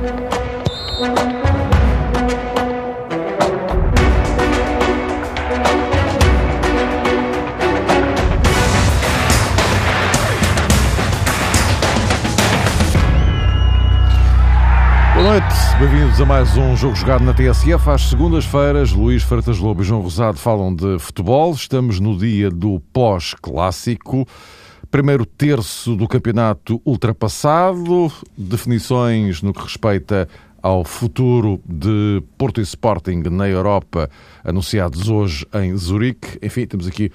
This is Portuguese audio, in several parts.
Boa noite, bem-vindos a mais um Jogo Jogado na TSF. Às segundas-feiras, Luís Freitas Lobo e João Rosado falam de futebol. Estamos no dia do pós-clássico. Primeiro terço do campeonato ultrapassado, definições no que respeita ao futuro de Porto e Sporting na Europa, anunciados hoje em Zurique. Enfim, temos aqui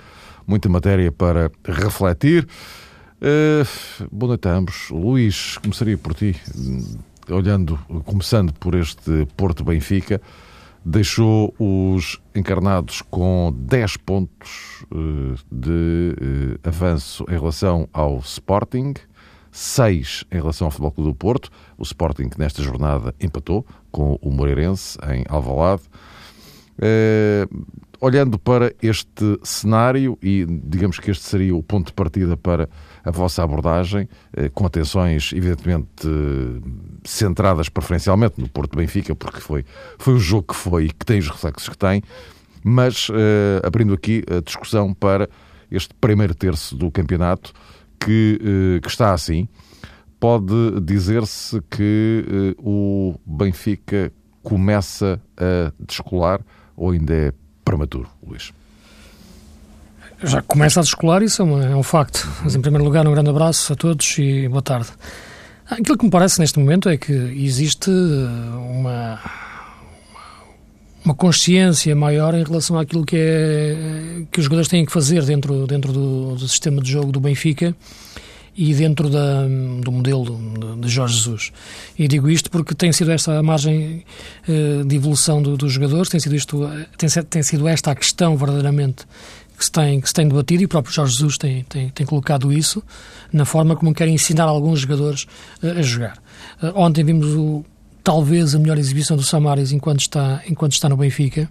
muita matéria para refletir. Uh, boa noite a ambos. Luís, começaria por ti olhando, começando por este Porto Benfica, deixou os encarnados com 10 pontos uh, de uh, avanço em relação ao Sporting, 6 em relação ao Futebol Clube do Porto. O Sporting nesta jornada empatou com o Moreirense em Alvalade. Olhando para este cenário, e digamos que este seria o ponto de partida para a vossa abordagem, eh, com atenções, evidentemente, centradas preferencialmente no Porto Benfica, porque foi, foi o jogo que foi e que tem os reflexos que tem, mas eh, abrindo aqui a discussão para este primeiro terço do campeonato, que, eh, que está assim, pode dizer-se que o Benfica começa a descolar ou ainda é prematuro, Luís? Já começa a descolar, isso é, é um facto. Mas, em primeiro lugar, um grande abraço a todos e boa tarde. Aquilo que me parece neste momento é que existe uma, uma consciência maior em relação àquilo que, é, que os jogadores têm que fazer dentro, dentro do, do sistema de jogo do Benfica e dentro da, do modelo de Jorge Jesus. E digo isto porque tem sido esta a margem uh, de evolução do, dos jogadores, tem sido, isto, tem, tem sido esta a questão verdadeiramente que se tem, que se tem debatido e o próprio Jorge Jesus tem, tem, tem colocado isso na forma como quer ensinar alguns jogadores uh, a jogar. Ontem vimos o, talvez a melhor exibição do Samaris enquanto está, enquanto está no Benfica,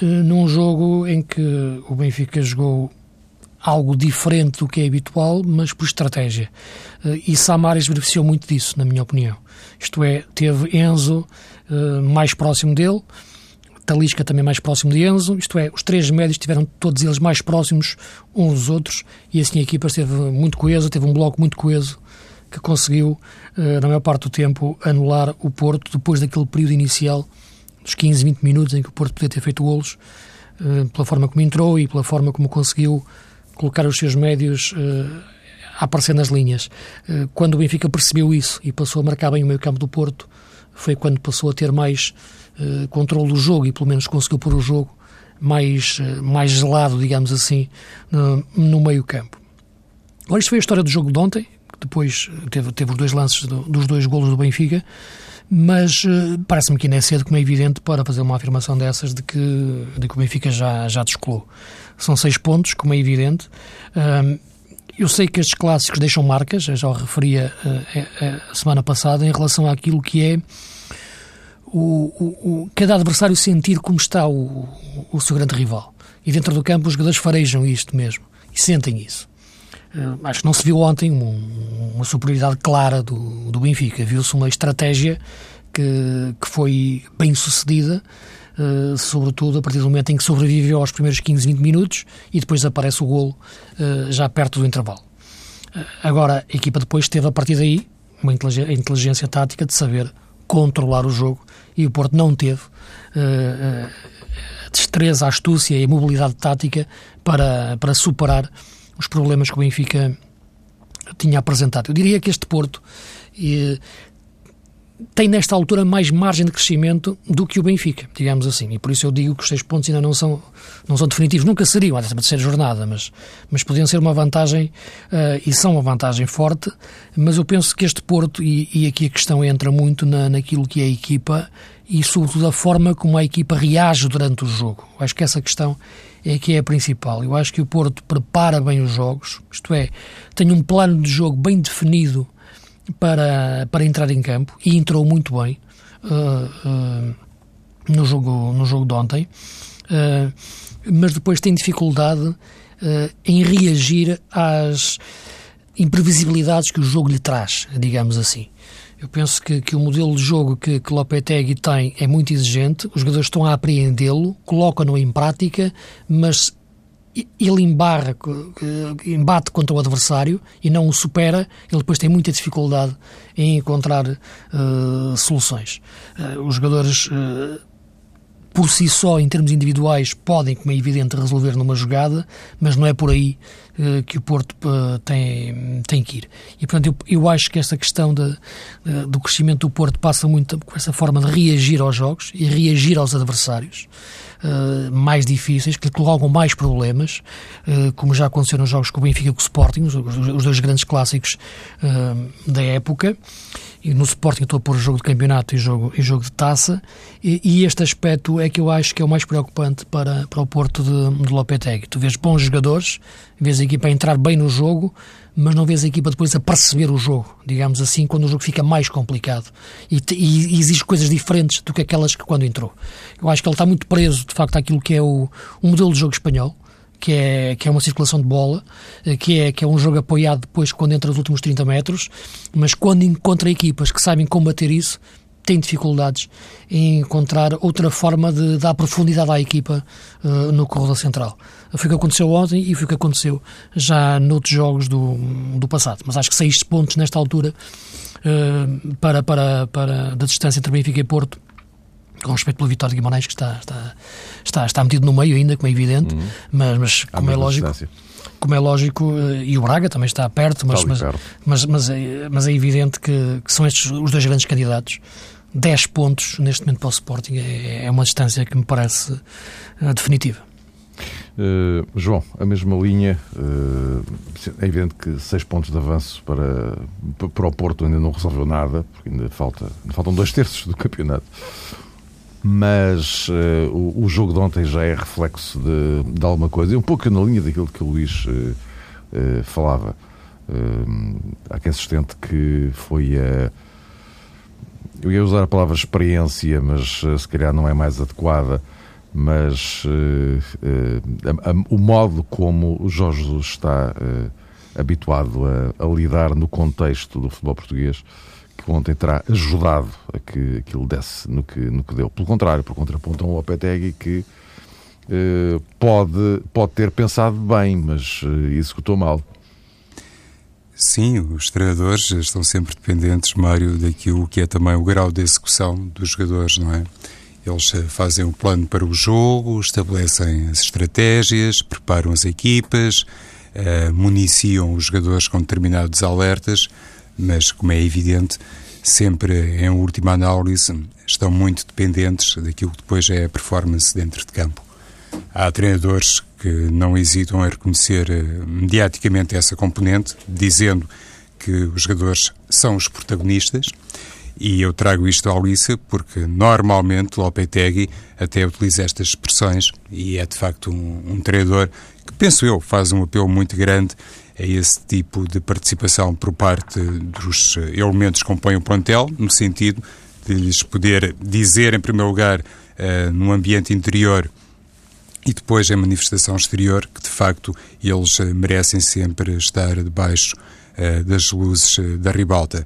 num jogo em que o Benfica jogou algo diferente do que é habitual, mas por estratégia. E Samaris beneficiou muito disso, na minha opinião. Isto é, teve Enzo mais próximo dele, Talisca também mais próximo de Enzo, isto é, os três médios estiveram todos eles mais próximos uns dos outros e assim a equipa esteve muito coesa, teve um bloco muito coeso que conseguiu, eh, na maior parte do tempo, anular o Porto depois daquele período inicial dos 15, 20 minutos em que o Porto podia ter feito golos, eh, pela forma como entrou e pela forma como conseguiu colocar os seus médios eh, a aparecer nas linhas. Quando o Benfica percebeu isso e passou a marcar bem o meio campo do Porto, foi quando passou a ter mais uh, controle do jogo e pelo menos conseguiu pôr o jogo mais, uh, mais gelado, digamos assim, no, no meio campo. Agora, isto foi a história do jogo de ontem, que depois teve, teve os dois lances do, dos dois golos do Benfica, mas uh, parece-me que ainda é cedo, como é evidente, para fazer uma afirmação dessas de que, de que o Benfica já, já descolou. São seis pontos, como é evidente. Uh, eu sei que estes clássicos deixam marcas, já o referia uh, a semana passada, em relação àquilo que é o, o, o, cada adversário sentir como está o, o seu grande rival. E dentro do campo os jogadores farejam isto mesmo e sentem isso. Uh, acho que não se viu ontem uma, superioridade clara do, do Benfica. Viu-se uma estratégia que, que foi bem sucedida, uh, sobretudo a partir do momento em que sobreviveu aos primeiros 15, 20 minutos e depois aparece o golo uh, já perto do intervalo. agora, a equipa depois teve a partir daí uma inteligência, inteligência tática de saber controlar o jogo e o Porto não teve uh, a destreza, a astúcia e a mobilidade tática para, para superar os problemas que o Benfica tinha apresentado. Eu diria que este Porto uh, tem nesta altura mais margem de crescimento do que o Benfica, digamos assim. E por isso eu digo que os seis pontos ainda não são, não são definitivos. Nunca seriam, até a terceira jornada, mas, mas podiam ser uma vantagem uh, e são uma vantagem forte. Mas eu penso que este Porto, e, e aqui a questão entra muito na, naquilo que é a equipa e sobretudo a forma como a equipa reage durante o jogo. Eu acho que essa questão é que é a principal. Eu acho que o Porto prepara bem os jogos, isto é, tem um plano de jogo bem definido para, para entrar em campo e entrou muito bem uh, uh, no, jogo, no jogo de ontem, uh, mas depois tem dificuldade em reagir às imprevisibilidades que o jogo lhe traz, digamos assim. Eu penso que, que o modelo de jogo que, que Lopetegui tem é muito exigente, os jogadores estão a apreendê-lo, colocam-no em prática, mas ele embarra, embate contra o adversário e não o supera, ele depois tem muita dificuldade em encontrar uh, soluções. Uh, os jogadores, uh, por si só, em termos individuais, podem, como é evidente, resolver numa jogada, mas não é por aí que o Porto tem, tem que ir. E, portanto, eu, eu acho que esta questão de, do crescimento do Porto passa muito com essa forma de reagir aos jogos e reagir aos adversários. Eh, mais difíceis, que lhe colocam mais problemas, uh, como já aconteceu nos jogos com o Benfica e com o Sporting, os, os dois grandes clássicos uh, da época. E no Sporting estou a pôr jogo de campeonato e jogo, e jogo de taça, e, e, este aspecto é que eu acho que é o mais preocupante para, para o Porto de, de Lopetegui. Tu vês bons jogadores, vês equipa a entrar bem no jogo, mas não vês a equipa depois a perceber o jogo, digamos assim, quando o jogo fica mais complicado e, e, exige coisas diferentes do que aquelas que quando entrou. Eu acho que ele está muito preso, de facto, àquilo que é o, modelo de jogo espanhol, que é, que é uma circulação de bola, eh, que é, que é um jogo apoiado depois quando entra nos últimos 30 metros, mas quando encontra equipas que sabem combater isso, tem dificuldades em encontrar outra forma de dar profundidade à equipa uh, no corredor central. Foi o que aconteceu ontem e foi o que aconteceu já noutros jogos do, do passado. Mas acho que seis pontos nesta altura uh, para, para, para da distância entre Benfica e Porto com respeito pelo Vitória de Guimarães, que está, está, está, está metido no meio ainda, como é evidente, uhum. mas, mas como é lógico. Distância. Como é lógico, e o Braga também está perto, mas, está mas, perto. mas, mas, é, mas é evidente que, que, são estes os dois grandes candidatos 10 pontos neste momento para o Sporting é, é uma distância que me parece uh, definitiva. Uh, João, a mesma linha, uh, é evidente que 6 pontos de avanço para, para o Porto ainda não resolveu nada, porque ainda, falta, ainda faltam dois terços do campeonato. Mas o, o, jogo de ontem já é reflexo de, de, alguma coisa, e um pouco na linha daquilo que o Luís falava. há quem sustente que foi a eu ia usar a palavra experiência, mas uh, se calhar não é mais adequada, mas uh, uh, o modo como o Jorge Jesus está habituado a, a, lidar no contexto do futebol português, que ontem terá ajudado a que aquilo desse no que, no que deu. Pelo contrário, por contraponto a um Lopetegui que pode, pode ter pensado bem, mas executou mal. Sim, os treinadores estão sempre dependentes, Mário, daquilo que é também o grau de execução dos jogadores, não é? Eles eh, fazem um plano para o jogo, estabelecem as estratégias, preparam as equipas, uh, municiam os jogadores com determinados alertas, mas, como é evidente, sempre em última análise estão muito dependentes daquilo que depois é a performance dentro de campo. Há treinadores que não hesitam em reconhecer eh, mediaticamente essa componente, dizendo que os jogadores são os protagonistas. E eu trago isto à Alissa porque normalmente Lopetegui até utiliza estas expressões e é de facto um, um treinador que, penso eu, faz um apelo muito grande a esse tipo de participação por parte dos elementos que compõem o plantel, no sentido de lhes poder dizer, em primeiro lugar, uh, no ambiente interior, e depois a manifestação exterior, que de facto eles eh, merecem sempre estar debaixo uh, das luzes uh, da ribalta.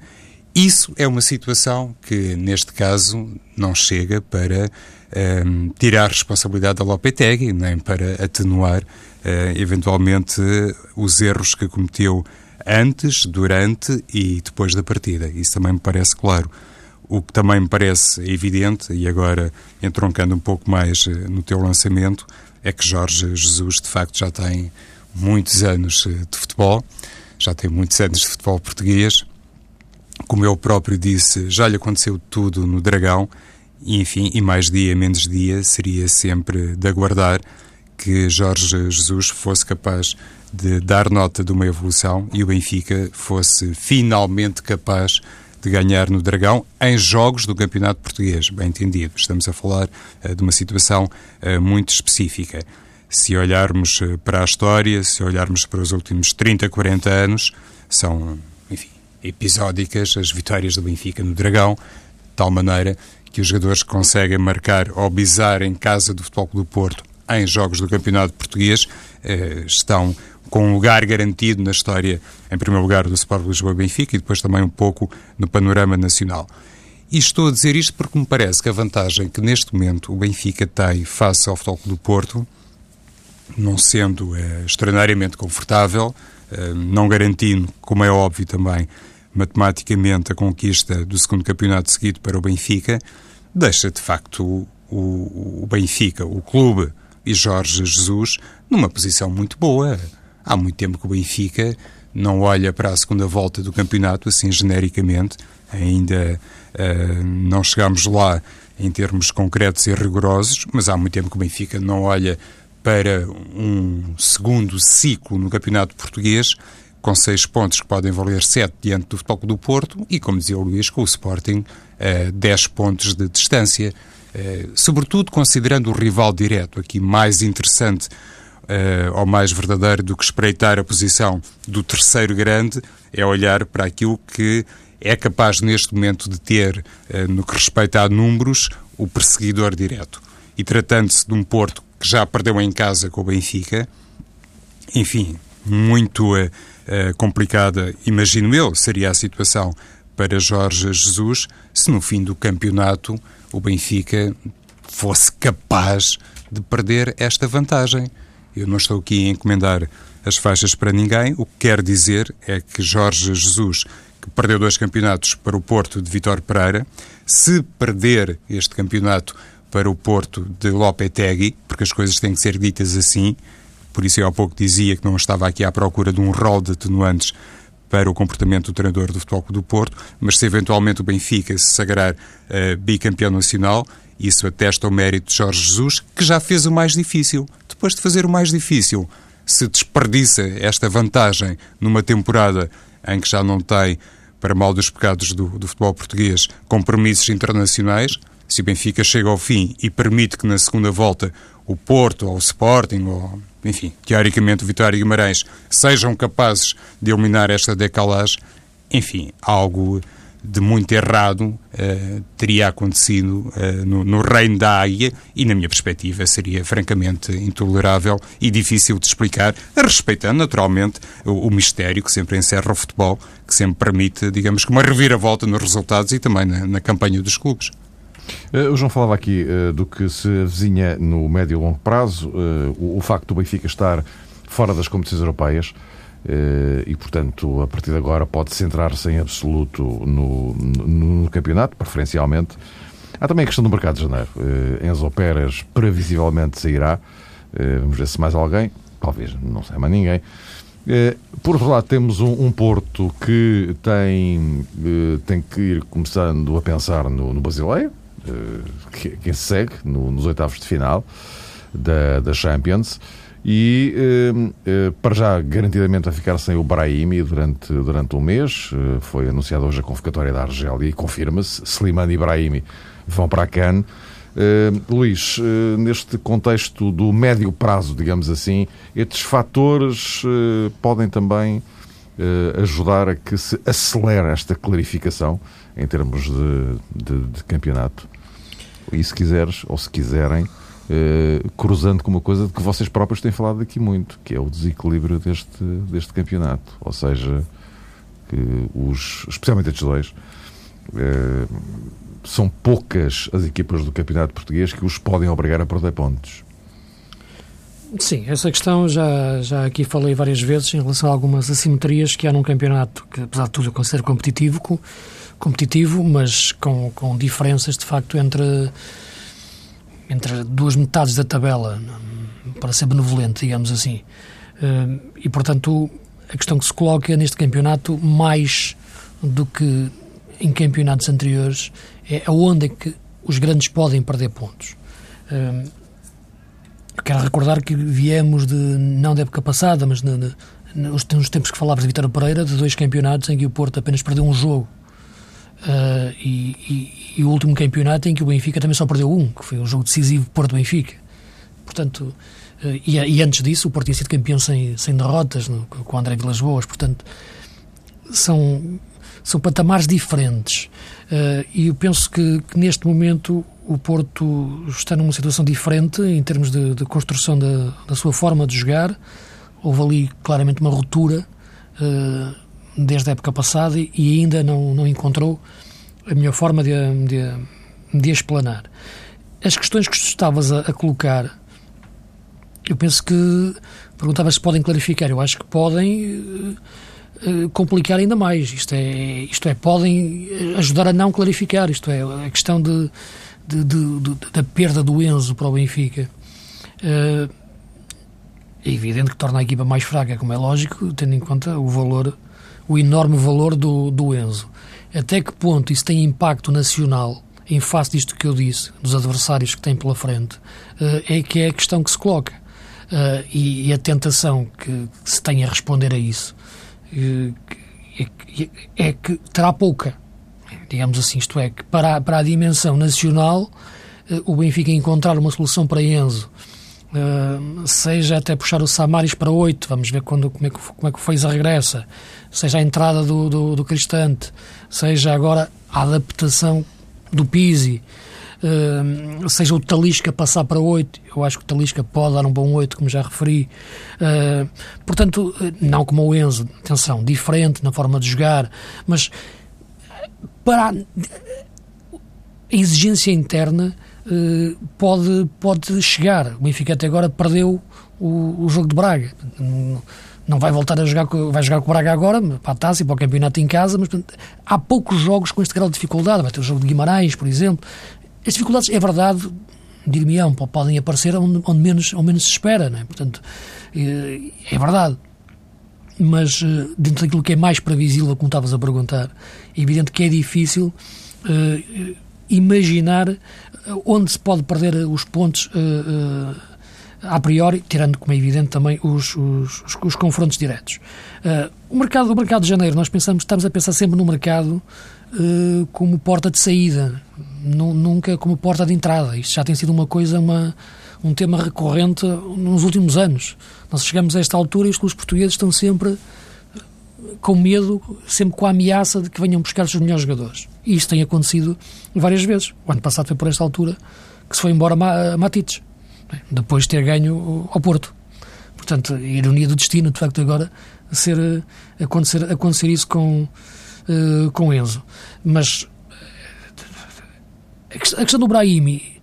Isso é uma situação que, neste caso, não chega para uh, tirar responsabilidade da Lopetegui, nem para atenuar, eventualmente, os erros que cometeu antes, durante e depois da partida. Isso também me parece claro. O que também me parece evidente, e agora entroncando um pouco mais no teu lançamento, é que Jorge Jesus, de facto, já tem muitos anos eh, de futebol, já tem muitos anos de futebol português. Como eu próprio disse, já lhe aconteceu tudo no Dragão, e, enfim, e mais dia, menos dia, seria sempre de aguardar que Jorge Jesus fosse capaz de dar nota de uma evolução e o Benfica fosse finalmente capaz de ganhar no Dragão em jogos do Campeonato Português, bem entendido. Estamos a falar uh, de uma situação uh, muito específica. Se olharmos uh, para a história, se olharmos para os últimos 30, 40 anos, são, enfim, episódicas as vitórias do Benfica no Dragão, de tal maneira que os jogadores conseguem marcar ou bizar em casa do Futebol do Porto em jogos do Campeonato Português estão com um lugar garantido na história, em primeiro lugar, do Sport Lisboa Benfica e depois também um pouco no panorama nacional. E estou a dizer isto porque me parece que a vantagem que neste momento o Benfica tem face ao Futebol do Porto, não sendo é, extraordinariamente confortável, é, não garantindo, como é óbvio também, matematicamente a conquista do segundo campeonato seguido para o Benfica, deixa de facto o, o Benfica, o clube e Jorge Jesus numa posição muito boa. Há muito tempo que o Benfica não olha para a segunda volta do campeonato assim genericamente, ainda uh, não chegamos lá em termos concretos e rigorosos, mas há muito tempo que o Benfica não olha para um segundo ciclo no campeonato português com seis pontos que podem valer sete diante do Futebol do Porto e, como dizia o Luís, com o Sporting, uh, dez pontos de distância. Uh, sobretudo considerando o rival direto, aqui mais interessante uh, ou mais verdadeiro do que espreitar a posição do terceiro grande, é olhar para aquilo que é capaz neste momento de ter, uh, no que respeita a números, o perseguidor direto. E tratando-se de um Porto que já perdeu em casa com o Benfica, enfim, muito uh, complicada, imagino eu, seria a situação para Jorge Jesus se no fim do campeonato o Benfica fosse capaz de perder esta vantagem. Eu não estou aqui a encomendar as faixas para ninguém, o que quer dizer é que Jorge Jesus, que perdeu dois campeonatos para o Porto de Vitor Pereira, se perder este campeonato para o Porto de Lopetegui, porque as coisas têm que ser ditas assim, por isso eu há pouco dizia que não estava aqui à procura de um rol de atenuantes para o comportamento do treinador do Futebol do Porto, mas se eventualmente o Benfica se sagrar uh, bicampeão nacional, isso atesta o mérito de Jorge Jesus, que já fez o mais difícil. Depois de fazer o mais difícil, se desperdiça esta vantagem numa temporada em que já não tem, para mal dos pecados do, do futebol português, compromissos internacionais, se o Benfica chega ao fim e permite que na segunda volta o Porto ou o Sporting ou, enfim, teoricamente o Vitória e Guimarães sejam capazes de eliminar esta decalagem, enfim, algo de muito errado uh, teria acontecido uh, no, no, reino da águia e, na minha perspectiva, seria francamente intolerável e difícil de explicar, respeitando naturalmente o, o mistério que sempre encerra o futebol, que sempre permite, digamos uma reviravolta nos resultados e também na, na campanha dos clubes. Uh, o João falava aqui uh, do que se avizinha no médio e longo prazo, o, o, facto do Benfica estar fora das competições europeias e, portanto, a partir de agora pode centrar-se em absoluto no, no, no, campeonato, preferencialmente. Há também a questão do mercado de janeiro. Enzo Pérez previsivelmente sairá. vamos ver se mais alguém, talvez não sei mais ninguém. Por outro lado, temos um, um Porto que tem, tem que ir começando a pensar no, no Basileia, eh, quem segue no, nos oitavos de final da, da Champions e eh, eh, para já garantidamente a ficar sem o Brahimi durante, durante um mês. foi anunciada hoje a convocatória da Argélia e confirma-se. Slimani e Brahimi vão para a Cannes. Luís, neste contexto do médio prazo, digamos assim, estes fatores podem também ajudar a que se acelere esta clarificação em termos de, de, de campeonato. E se quiseres, ou se quiserem, Uh, cruzando com uma coisa de que vocês próprios têm falado aqui muito, que é o desequilíbrio deste, deste campeonato. Ou seja, que os, especialmente estes dois, uh, são poucas as equipas do campeonato português que os podem obrigar a perder pontos. Sim, essa questão já, já aqui falei várias vezes em relação a algumas assimetrias que há num campeonato que, apesar de tudo, eu considero competitivo, com, competitivo, mas com, com diferenças de facto entre, entre duas metades da tabela, para ser benevolente, digamos assim. Eh, e portanto, a questão que se coloca neste campeonato, mais do que em campeonatos anteriores, é aonde é que os grandes podem perder pontos. Eh, quero recordar que viemos de, não da época passada, mas nos, tempos que falávamos de Vitória Pereira, de dois campeonatos em que o Porto apenas perdeu um jogo Uh, e, e, e, o último campeonato em que o Benfica também só perdeu um, que foi o jogo decisivo Porto-Benfica. Portanto, uh, e, e, antes disso o Porto tinha sido campeão sem, sem derrotas no, com o André Vilas Boas. Portanto, são, são patamares diferentes. Uh, e eu penso que, que, neste momento o Porto está numa situação diferente em termos de, de construção da, da sua forma de jogar, houve ali claramente uma ruptura desde a época passada e, ainda não, não encontrou a melhor forma de, de, de explanar. As questões que estavas a, a colocar, eu penso que perguntavas se podem clarificar. Eu acho que podem uh, complicar ainda mais. Isto é, isto é, podem ajudar a não clarificar. Isto é, a questão de, de, de, de da perda do Enzo para o Benfica. Uh, é evidente que torna a equipa mais fraca, como é lógico, tendo em conta o valor, o enorme valor do, do Enzo. Até que ponto isso tem impacto nacional em face disto que eu disse, dos adversários que tem pela frente, uh, é que é a questão que se coloca. Uh, e, e, a tentação que, que, se tem a responder a isso uh, é, é, que terá pouca. Digamos assim, isto é, que para, para a dimensão nacional, o Benfica encontrar uma solução para Enzo Uh, seja até puxar o Samaris para 8, vamos ver quando, como, é que, como é que o Feiza regressa, seja a entrada do, do, do Cristante, seja agora a adaptação do Pisi, uh, seja o Talisca passar para 8, eu acho que o Talisca pode dar um bom 8, como já referi. Uh, portanto, não como o Enzo, atenção, diferente na forma de jogar, mas para a exigência interna pode, pode chegar. O Benfica até agora perdeu o, o jogo de Braga. Não vai voltar a jogar, vai jogar com o Braga agora, para a taça e para o campeonato em casa, mas portanto, há poucos jogos com este grau de dificuldade. Vai ter o jogo de Guimarães, por exemplo. As dificuldades, é verdade, dir-me-ão, podem aparecer onde, onde, menos, onde menos se espera, é? portanto, é, é verdade. Mas eh, dentro daquilo que é mais previsível, como estavas a perguntar, é evidente que é difícil imaginar onde se pode perder os pontos uh, uh, a priori, tirando, como é evidente, também os, os, os, os confrontos diretos. Uh, o, mercado, o mercado de janeiro, nós pensamos, estamos a pensar sempre no mercado como porta de saída, nunca como porta de entrada. Isto já tem sido uma coisa, uma, um tema recorrente nos últimos anos. Nós chegamos a esta altura e os clubes portugueses estão sempre com medo, sempre com a ameaça de que venham buscar os melhores jogadores. E isso tem acontecido várias vezes. O ano passado foi por esta altura que se foi embora Matites, né? depois de ter ganho ao Porto. Portanto, a ironia do destino, de facto, agora ser, eh, acontecer, acontecer isso com, uh, com Enzo. Mas eh, a questão do Brahimi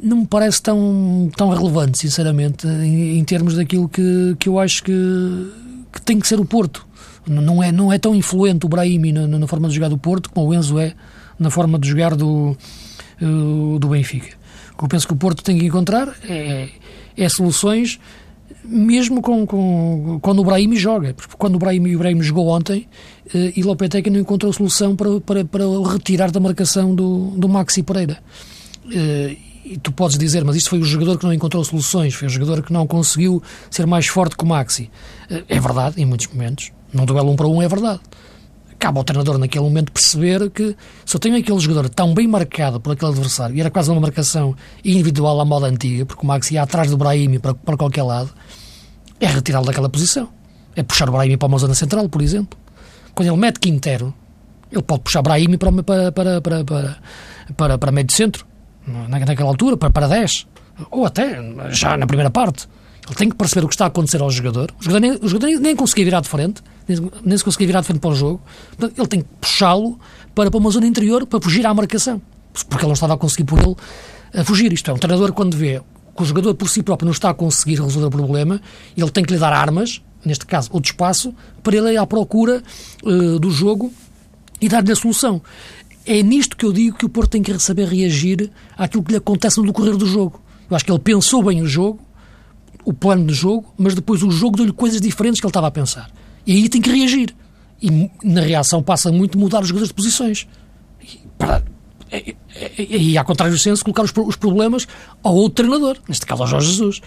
não me parece tão, tão relevante, sinceramente, em, em termos daquilo que, que eu acho que, que tem que ser o Porto. Não é, não é tão influente o Brahimi na, na forma de jogar do Porto como o Enzo é na forma de jogar do, uh, do Benfica. O que eu penso que o Porto tem que encontrar é, é soluções mesmo com, com, quando o Brahimi joga. Porque quando o Brahimi, o Brahimi jogou ontem uh, e Lopetegui não encontrou solução para, para, para retirar da marcação do, do Maxi Pereira. Uh, e tu podes dizer, mas isto foi o jogador que não encontrou soluções, foi o jogador que não conseguiu ser mais forte que o Maxi. É verdade, em muitos momentos. Num duelo um para um é verdade. Cabe ao treinador naquele momento perceber que se eu tenho aquele jogador tão bem marcado por aquele adversário, e era quase uma marcação individual à moda antiga, porque o Max ia atrás do Brahimi para, para qualquer lado, é retirá-lo daquela posição. É puxar o Brahimi para uma zona central, por exemplo. Quando ele mete Quintero, ele pode puxar Brahimi para, para, para, para, para, para, para meio de centro, naquela altura, para, para 10. Ou até já na primeira parte. Ele tem que perceber o que está a acontecer ao jogador. O jogador nem, o jogador nem, nem conseguia virar de frente, nem se conseguia virar de frente para o jogo. Portanto, ele tem que puxá-lo para, para uma zona interior para fugir à marcação. Porque ele não estava a conseguir por ele a fugir. Isto é, um treinador, quando vê que o jogador por si próprio não está a conseguir resolver o problema, ele tem que lhe dar armas, neste caso, ou de espaço, para ele ir à procura uh, do jogo e dar-lhe a solução. É nisto que eu digo que o Porto tem que saber reagir àquilo que lhe acontece no decorrer do jogo. Eu acho que ele pensou bem o jogo, o plano de jogo, mas depois o jogo deu-lhe coisas diferentes que ele estava a pensar. E aí tem que reagir. E na reação passa muito mudar os jogadores de posições. E, para, e, e, e, ao contrário do senso, colocar os, os, problemas ao outro treinador, neste caso ao Jorge Jesus.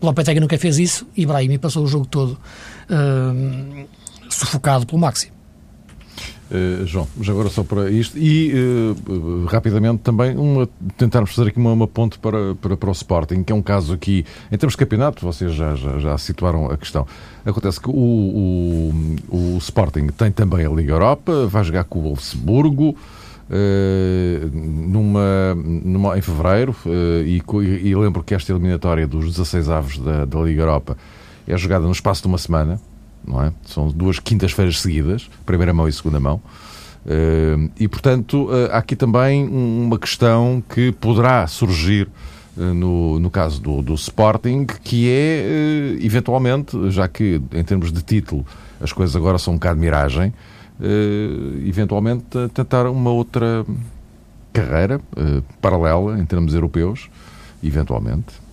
O Lopetegui nunca fez isso e Brahimi passou o jogo todo uh, sufocado pelo Maxi. Uh, João, já agora só para isto e uh, rapidamente também uma, tentarmos fazer aqui uma, uma ponte para, para, para, o Sporting, que é um caso aqui, em termos de campeonato, vocês já, já, já situaram a questão. Acontece que o, o, o, Sporting tem também a Liga Europa, vai jogar com o Wolfsburgo uh, numa, numa, em fevereiro e, e, lembro que esta eliminatória dos 16 avos da, da Liga Europa é jogada no espaço de uma semana, não é? São duas quintas-feiras seguidas, primeira mão e segunda mão. Uh, e, portanto, uh, há aqui também uma questão que poderá surgir uh, no, no caso do, do Sporting, que é, eventualmente, já que em termos de título as coisas agora são um bocado miragem, eventualmente tentar uma outra carreira paralela em termos europeus, eventualmente.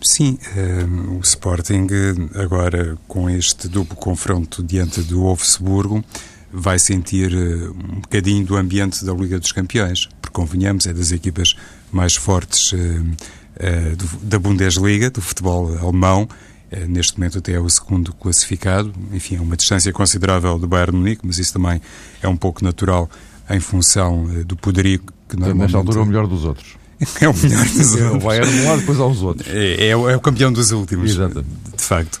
Sim, o Sporting agora com este duplo confronto diante do Wolfsburgo vai sentir uh, um bocadinho do ambiente da Liga dos Campeões, porque convenhamos, é das equipas mais fortes uh, do, da Bundesliga, do futebol alemão. neste momento até é o segundo classificado. Enfim, é uma distância considerável do Bayern Munique, mas isso também é um pouco natural em função do poderio que normalmente... Nesta altura o melhor dos outros. É o melhor dos. O Bayern de um lado, depois há os outros. É, é, é, o campeão dos últimos, Exato. de facto.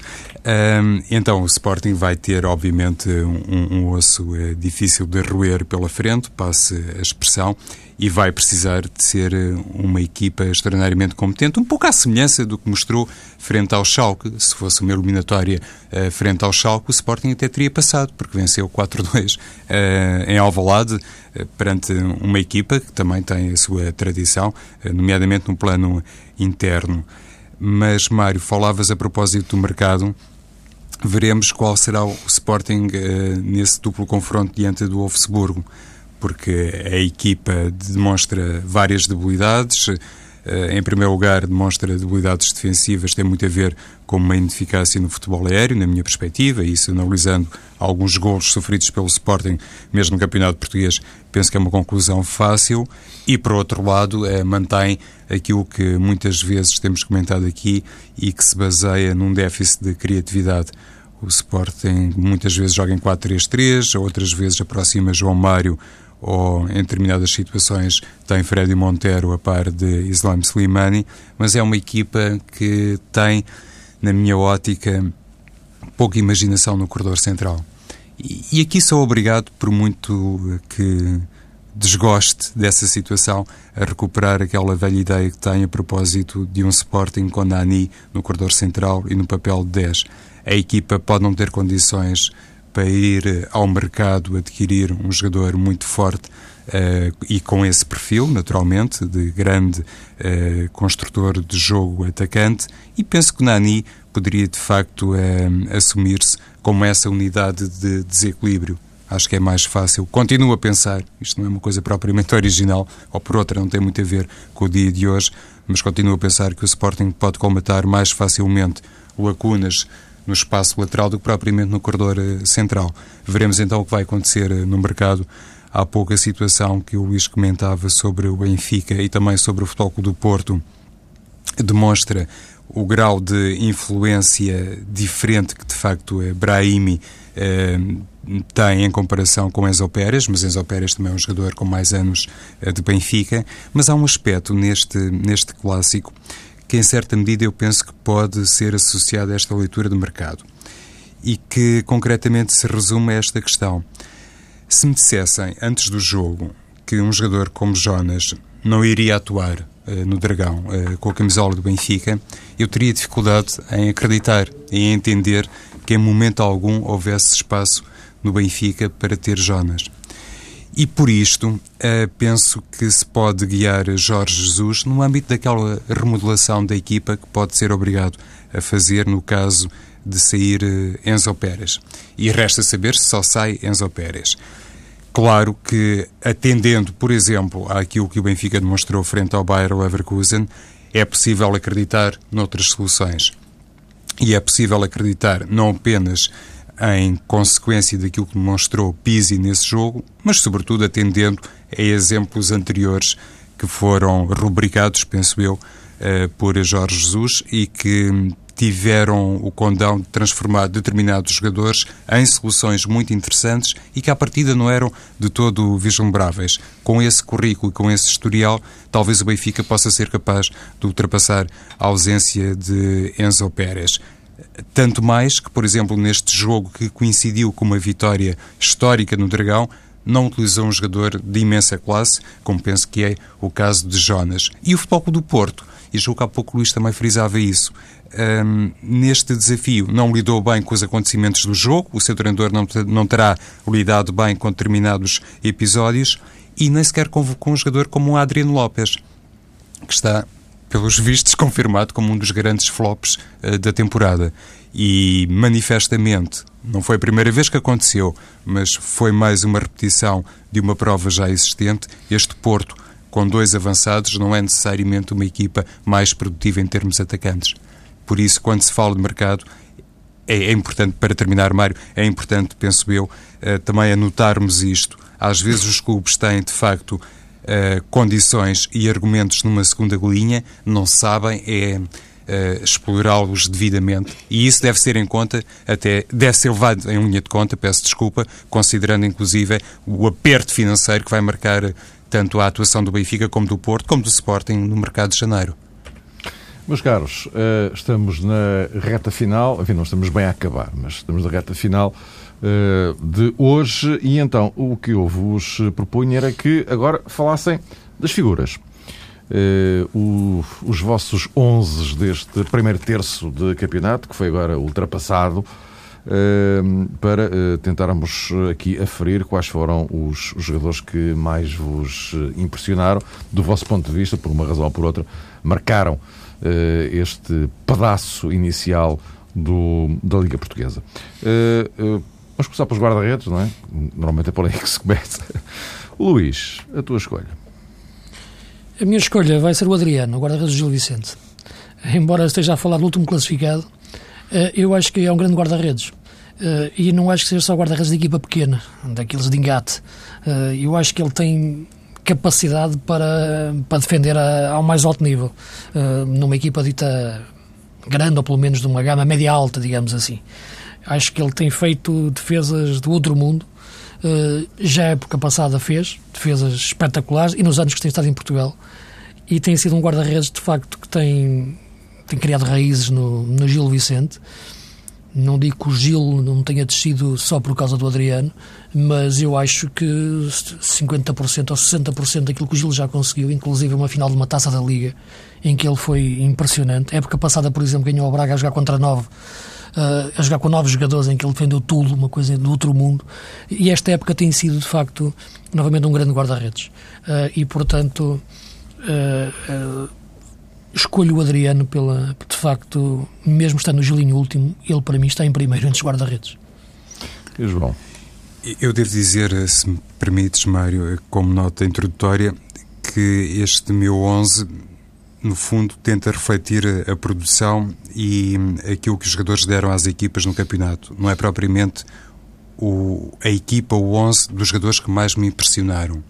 Um, então o Sporting vai ter, obviamente, um, um osso é, difícil de roer pela frente, passe a expressão, e vai precisar de ser eh, uma equipa extraordinariamente competente, um pouco à semelhança do que mostrou frente ao Schalke. Se fosse uma eliminatória uh, frente ao Schalke, o Sporting até teria passado, porque venceu 4-2 uh, em Alvalade, uh, perante uma equipa que também tem a sua tradição, nomeadamente no plano interno. Mas, Mário, falavas a propósito do mercado veremos qual será o Sporting uh, nesse duplo confronto diante do Wolfsburgo, porque a equipa demonstra várias debilidades. Uh, em primeiro lugar, demonstra debilidades defensivas, tem muito a ver com uma ineficácia no futebol aéreo, na minha perspectiva, e isso analisando alguns golos sofridos pelo Sporting, mesmo no Campeonato Português, penso que é uma conclusão fácil. E, por outro lado, uh, mantém aquilo que muitas vezes temos comentado aqui e que se baseia num déficit de criatividade. O Sporting muitas vezes joga em 4-3-3, outras vezes aproxima João Mário ou em determinadas situações tem Freddy Montero a par de Islam Slimani, mas é uma equipa que tem, na minha ótica, pouca imaginação no corredor central. E, e aqui sou obrigado, por muito que desgoste dessa situação, a recuperar aquela velha ideia que tenho a propósito de um Sporting com Nani no corredor central e no papel de 10. A equipa pode não ter condições para ir ao mercado adquirir um jogador muito forte uh, e com esse perfil, naturalmente, de grande uh, construtor de jogo atacante, e penso que Nani poderia de facto assumir-se como essa unidade de desequilíbrio acho que é mais fácil. Continuo a pensar, isto não é uma coisa propriamente original, ou por outra, não tem muito a ver com o dia de hoje, mas continuo a pensar que o Sporting pode colmatar mais facilmente lacunas no espaço lateral do que propriamente no corredor eh, central. Veremos então o que vai acontecer eh, no mercado. Há pouco a situação que o Luís comentava sobre o Benfica e também sobre o Futebol do Porto demonstra o grau de influência diferente que de facto é Brahimi eh, tem em comparação com Enzo Pérez, mas Enzo Pérez também é um jogador com mais anos eh, de Benfica. Mas há um aspecto neste, neste clássico que, em certa medida, eu penso que pode ser associado a esta leitura do mercado e que concretamente se resume a esta questão. Se me dissessem antes do jogo que um jogador como Jonas não iria atuar uh, no Dragão uh, com a camisola do Benfica, eu teria dificuldade em acreditar, em entender que em momento algum houvesse espaço no Benfica para ter Jonas. E por isto, uh, penso que se pode guiar Jorge Jesus no âmbito daquela remodelação da equipa que pode ser obrigado a fazer no caso de sair uh, Enzo Pérez. E resta saber se só sai Enzo Pérez. Claro que, atendendo, por exemplo, àquilo que o Benfica demonstrou frente ao Bayer Leverkusen, é possível acreditar noutras soluções. E é possível acreditar não apenas em consequência daquilo que demonstrou Pizzi nesse jogo, mas sobretudo atendendo a exemplos anteriores que foram rubricados, penso eu, eh, por Jorge Jesus e que tiveram o condão de transformar determinados jogadores em soluções muito interessantes e que à partida não eram de todo vislumbráveis. Com esse currículo e com esse historial, talvez o Benfica possa ser capaz de ultrapassar a ausência de Enzo Pérez. Tanto mais que, por exemplo, neste jogo que coincidiu com uma vitória histórica no Dragão, não utilizou um jogador de imensa classe, como penso que é o caso de Jonas. E o Futebol do Porto e julgo que há pouco o Luís também frisava isso. Um, neste desafio não lidou bem com os acontecimentos do jogo, o seu treinador não, não terá lidado bem com determinados episódios e nem sequer convocou um jogador como o Adriano Lopes, que está, pelos vistos, confirmado como um dos grandes flops uh, da temporada. E manifestamente, não foi a primeira vez que aconteceu, mas foi mais uma repetição de uma prova já existente. Este Porto, com dois avançados, não é necessariamente uma equipa mais produtiva em termos atacantes. Por isso, quando se fala de mercado, é, é importante, para terminar, Mário, é importante, penso eu, uh, também anotarmos isto. Às vezes os clubes têm, de facto, uh, condições e argumentos numa segunda linha, não sabem, é uh, explorá-los devidamente. E isso deve ser em conta, até deve ser levado em linha de conta, peço desculpa, considerando inclusive o aperto financeiro que vai marcar tanto a atuação do Benfica como do Porto, como do Sporting no mercado de janeiro. Meus caros, estamos na reta final, enfim, não estamos bem a acabar, mas estamos na reta final de hoje e então o que eu vos propunha era que agora falassem das figuras. Uh, o, os vossos 11 deste primeiro terço de campeonato, que foi agora ultrapassado, para tentarmos aqui aferir quais foram os, os, jogadores que mais vos impressionaram, do vosso ponto de vista, por uma razão ou por outra, marcaram este pedaço inicial do, da Liga Portuguesa. Vamos começar pelos guarda-redes, não é? Normalmente é por aí que se começa. Luís, a tua escolha. A minha escolha vai ser o Adriano, o guarda-redes Gil Vicente. Embora esteja a falar do último classificado, eu acho que é um grande guarda-redes. E não acho que seja só guarda-redes de equipa pequena, daqueles de engate. Eu acho que ele tem capacidade para, para defender ao mais alto nível, numa equipa dita grande, ou pelo menos de uma gama média-alta, digamos assim. Acho que ele tem feito defesas do outro mundo, uh, já a época passada fez, defesas espetaculares, e nos anos que tem estado em Portugal, e tem sido um guarda-redes, de facto, que tem, tem criado raízes no, no Gil Vicente, não digo que o Gil não tenha descido só por causa do Adriano, mas eu acho que 50% ou 60% daquilo que o Gil já conseguiu, inclusive uma final de uma taça da Liga, em que ele foi impressionante. A época passada, por exemplo, ganhou o Braga a jogar contra nove, uh, a jogar com nove jogadores, em que ele defendeu tudo, uma coisa do outro mundo. E esta época tem sido, de facto, novamente um grande guarda-redes. Uh, e, portanto. Uh, escolho o Adriano pela, de facto, mesmo estando no Gilinho último, ele para mim está em primeiro entre os guarda-redes. E João? Eu devo dizer, se me permites, Mário, como nota introdutória, que este meu 11, no fundo, tenta refletir a, produção e aquilo que os jogadores deram às equipas no campeonato. Não é propriamente o, a equipa, o 11 dos jogadores que mais me impressionaram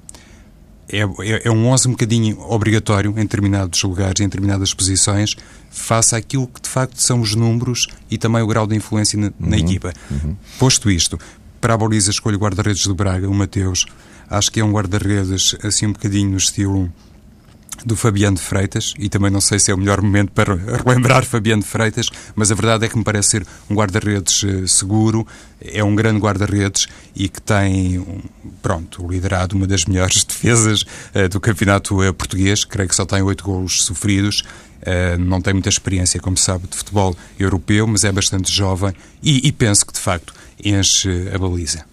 é, é, é, um 11 um bocadinho obrigatório em determinados lugares, em determinadas posições, face àquilo que de facto são os números e também o grau de influência na, na uhum, equipa. Uhum. Posto isto, para a o guarda-redes do Braga, o Mateus. Acho que é um guarda-redes assim um bocadinho no estilo do Fabiano de Freitas, e também não sei se é o melhor momento para relembrar Fabiano de Freitas, mas a verdade é que me parece ser um guarda-redes eh, seguro, é um grande guarda-redes e que tem, pronto, liderado uma das melhores defesas uh, do campeonato uh, português, creio que só tem oito golos sofridos, uh, não tem muita experiência, como sabe, de futebol europeu, mas é bastante jovem e, e penso que, de facto, enche a baliza.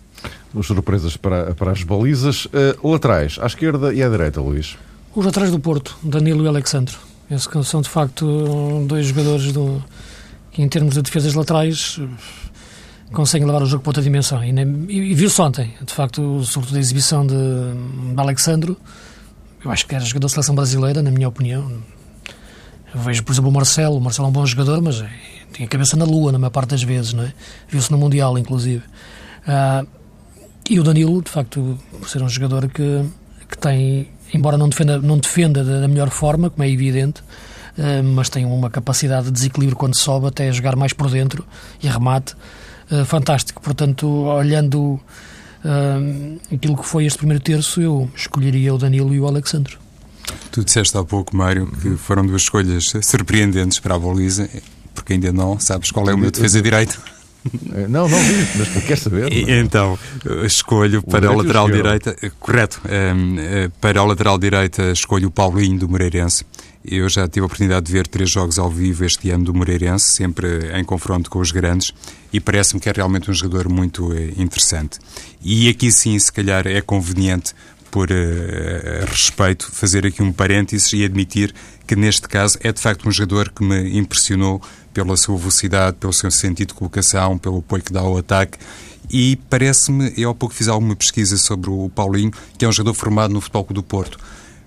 Surpresas para, para as balizas. laterais, à esquerda e à direita, Luís. Os atrás do Porto, Danilo e Alexandre. Esses são de facto dois jogadores do, que, em termos de defesas laterais, conseguem levar o jogo para outra dimensão. E, e, viu-se ontem, de facto, sobretudo a exibição de, de Alexandre. Eu acho que era jogador da seleção brasileira, na minha opinião. Eu vejo, por exemplo, o Marcelo. O Marcelo é um bom jogador, mas é, tem a cabeça na lua, na maior parte das vezes, não é? Viu-se no Mundial, inclusive. Uh, e o Danilo, de facto, por ser um jogador que, que tem embora não defenda, não defenda da melhor forma, como é evidente, uh, mas tem uma capacidade de desequilíbrio quando sobe, até jogar mais por dentro e remate. Uh, fantástico. Portanto, olhando uh, aquilo que foi este primeiro terço, eu escolheria o Danilo e o Alexandre. Tu disseste há pouco, Mário, que foram duas escolhas surpreendentes para a baliza, porque ainda não sabes qual é o meu defesa direito. Não, não vi, mas quer saber. É? então, escolho o para a lateral direita, correto, um, eh, para a lateral direita escolho o Paulinho do Moreirense. Eu já tive a oportunidade de ver três jogos ao vivo este ano do Moreirense, sempre em confronto com os grandes, e parece-me que é realmente um jogador muito eh, interessante. E aqui sim, se calhar, é conveniente por uh, respeito, fazer aqui um parênteses e admitir que neste caso é de facto um jogador que me impressionou pela sua velocidade, pelo seu sentido de colocação, pelo apoio que dá ao ataque e parece-me, eu há pouco fiz alguma pesquisa sobre o Paulinho, que é um jogador formado no Futebol do Porto.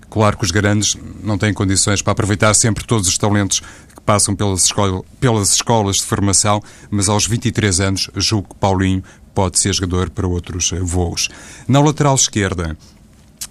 Claro que os grandes não têm condições para aproveitar sempre todos os talentos que passam pelas, escola, pelas escolas de formação, mas aos 23 anos julgo que Paulinho pode ser jogador para outros voos. Na lateral esquerda,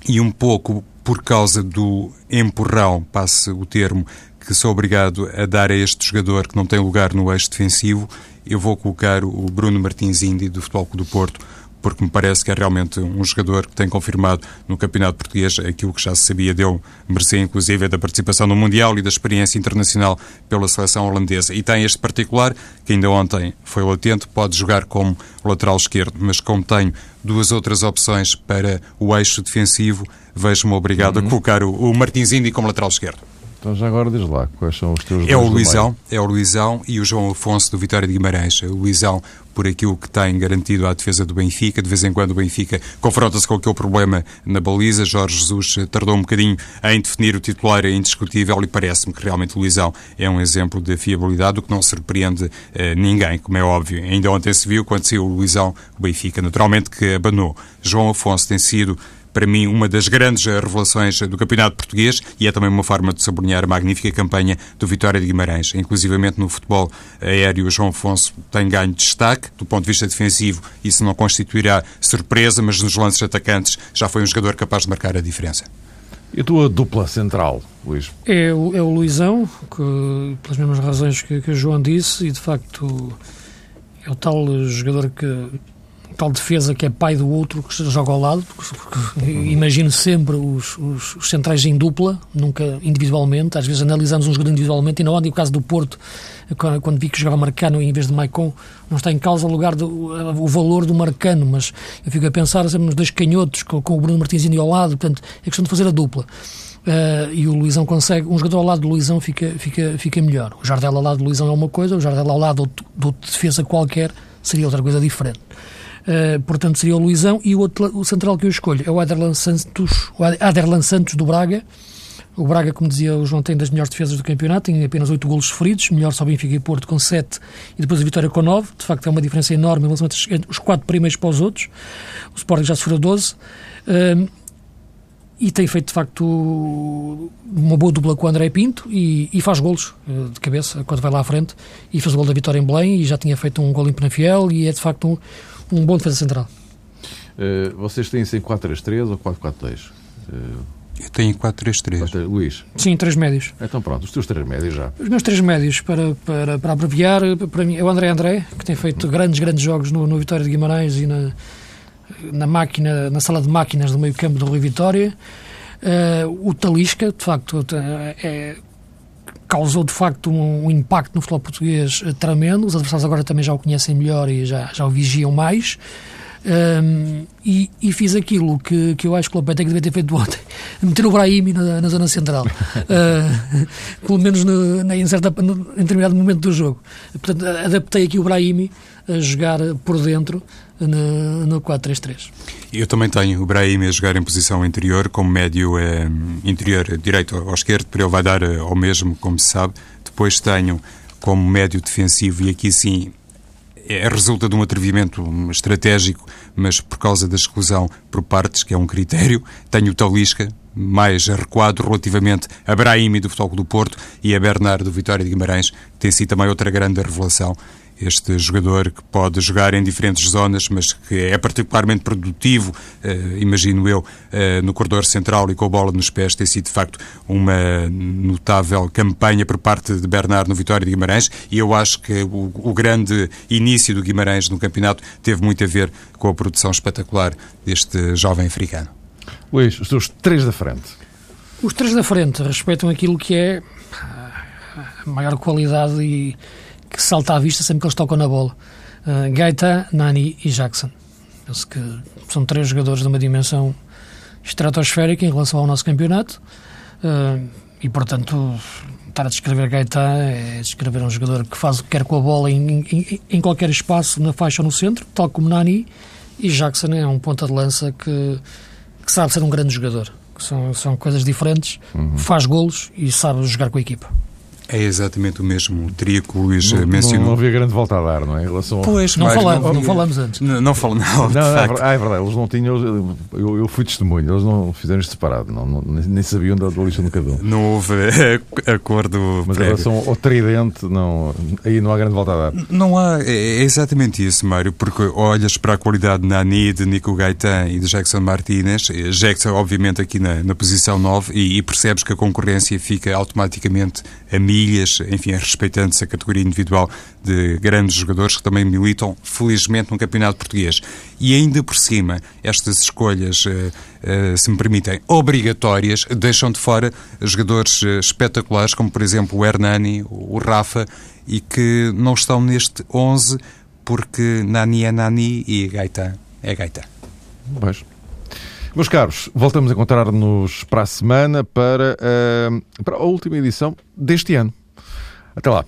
e um pouco por causa do empurrão, passe o termo, que sou obrigado a dar a este jogador que não tem lugar no eixo defensivo, eu vou colocar o Bruno Martins Indi do Futebol Clube do Porto, porque me parece que é realmente um jogador que tem confirmado no Campeonato Português aquilo que já se sabia dele, merecia inclusive da participação no Mundial e da experiência internacional pela seleção holandesa. E tem este particular, que ainda ontem foi latente, pode jogar como lateral esquerdo, mas como tenho duas outras opções para o eixo defensivo, vejo-me obrigado uhum. a colocar o, o Martins Indi como lateral esquerdo. Então já agora diz lá, quais são os teus É o Luizão, é o Luizão e o João Afonso do Vitória de Guimarães. O Luizão por aquilo que tem garantido à defesa do Benfica. De vez em quando o Benfica confronta-se com aquele problema na baliza. Jorge Jesus tardou um bocadinho em definir o titular é indiscutível e parece-me que realmente o Luizão é um exemplo de fiabilidade, o que não surpreende eh, ninguém, como é óbvio. Ainda ontem se viu, quando saiu o Luizão, o Benfica naturalmente que abanou. João Afonso tem sido para mim, uma das grandes revelações do Campeonato Português e é também uma forma de sublinhar a magnífica campanha do Vitória de Guimarães. Inclusivamente no futebol aéreo, João Afonso tem ganho destaque. Do ponto de vista defensivo, isso não constituirá surpresa, mas nos lances atacantes já foi um jogador capaz de marcar a diferença. E a tua dupla central, Luís? É o, é o Luizão, que, pelas mesmas razões que, que o João disse, e de facto é o tal jogador que tal defesa que é pai do outro que joga ao lado, porque, imagino sempre os, os, os, centrais em dupla, nunca individualmente, às vezes analisamos um jogador individualmente, e não ontem o caso do Porto, quando, vi que jogava Marcano em vez de Maicon, não está em causa o, lugar do, o valor do Marcano, mas eu fico a pensar nos dois canhotos, com, com o Bruno Martins ao lado, portanto, é questão de fazer a dupla. Uh, e o Luizão consegue, um jogador ao lado do Luizão fica, fica, fica melhor. O Jardel ao lado do Luizão é uma coisa, o Jardel ao lado de defesa qualquer seria outra coisa diferente. Uh, portanto, seria o Luizão. E o, outro, o central que eu escolho é o Aderlan Santos, o Aderlan Santos do Braga. O Braga, como dizia o João, tem das melhores defesas do campeonato, tem apenas 8 golos sofridos, melhor só Benfica e Porto com 7 e depois a Vitória com 9. De facto, é uma diferença enorme em relação entre os 4 primeiros para os outros. O Sporting já sofreu 12. Uh, e tem feito de facto uma boa dupla com o André Pinto e, e, faz golos eh, de cabeça quando vai lá à frente e fez o gol da vitória em Belém e já tinha feito um gol em Penafiel e é de facto um, um bom defesa central. Uh, vocês têm em 4-3-3 ou 4-4-2? Uh, eu tenho 4-3-3. Luís? Sim, três médios. Então pronto, os teus três médios já. Os meus três médios, para, para, para abreviar, para mim é o André André, que tem feito hum. grandes, grandes jogos no, no Vitória de Guimarães e na, na máquina, na sala de máquinas do meio campo do Rio Vitória. Uh, o Talisca, de facto, é, causou de facto um, impacto no futebol português uh, tremendo. Os adversários agora também já o conhecem melhor e já, já o vigiam mais. Um, e, e, fiz aquilo que, que eu acho que o Lopetegui devia ter feito ontem, meter o Brahimi na, na zona central, uh, pelo menos no, em, certa, no, em determinado momento do jogo. Portanto, adaptei aqui o Brahimi a jogar por dentro no, no 4-3-3. Eu também tenho o Brahim a jogar em posição interior, como médio eh, interior direito ou esquerdo, para ele vai dar eh, ao mesmo, como se sabe. Depois tenho como médio defensivo, e aqui sim é, resulta de um atrevimento estratégico, mas por causa da exclusão por partes, que é um critério, tenho o Talisca, mais recuado relativamente a Brahimi do Futebol do Porto e a Bernardo do Vitória de Guimarães, que tem sido também outra grande revelação este jogador que pode jogar em diferentes zonas, mas que é particularmente produtivo, eh, imagino eu, eh, no corredor central e com a bola nos pés, tem sido de facto uma notável campanha por parte de Bernardo no Vitória de Guimarães e eu acho que o, o grande início do Guimarães no campeonato teve muito a ver com a produção espetacular deste jovem africano. Luís, os teus três da frente. Os três da frente respeitam aquilo que é a maior qualidade e que salta à vista sempre que eles tocam na bola. Uh, Gaeta, Nani e Jackson. Penso que são três jogadores de uma dimensão estratosférica em relação ao nosso campeonato. Uh, e portanto, estar a descrever Gaetan é descrever um jogador que faz o que quer com a bola em, em, em qualquer espaço, na faixa ou no centro, tal como Nani, e Jackson é um ponta de lança que, que sabe ser um grande jogador. São, são coisas diferentes, uhum. faz golos e sabe jogar com a equipa. É exatamente o mesmo. Teria que o Luís não, mencionou. Não, havia grande volta a dar, não é? Em relação pois, não, falamos, não, não, falamos antes. Não, não falo, não. não é, ah, é, verdade, eles não tinham. Eu, eu fui testemunho, eles não fizeram isto separado, não, não, nem sabiam da lista no cabelo. Não houve acordo. Mas prévio. em relação ao tridente, não, aí não há grande volta a dar. Não há, é, é exatamente isso, Mário, porque olhas para a qualidade de Nani, de Nico Gaetan e de Jackson Martinez, eh, Jackson, obviamente, aqui na, na posição 9, e, e percebes que a concorrência fica automaticamente a milhas, enfim, respeitando-se a categoria individual de grandes jogadores que também militam, felizmente, no Campeonato Português. E ainda por cima, estas escolhas, eh, eh, se me permitem, obrigatórias, deixam de fora jogadores eh, espetaculares, como por exemplo o Hernani, o Rafa, e que não estão neste 11 porque Nani é Nani e Gaita é Gaita. Pois. Meus caros, voltamos a encontrar-nos para a semana para, uh, para a última edição deste ano. Até lá.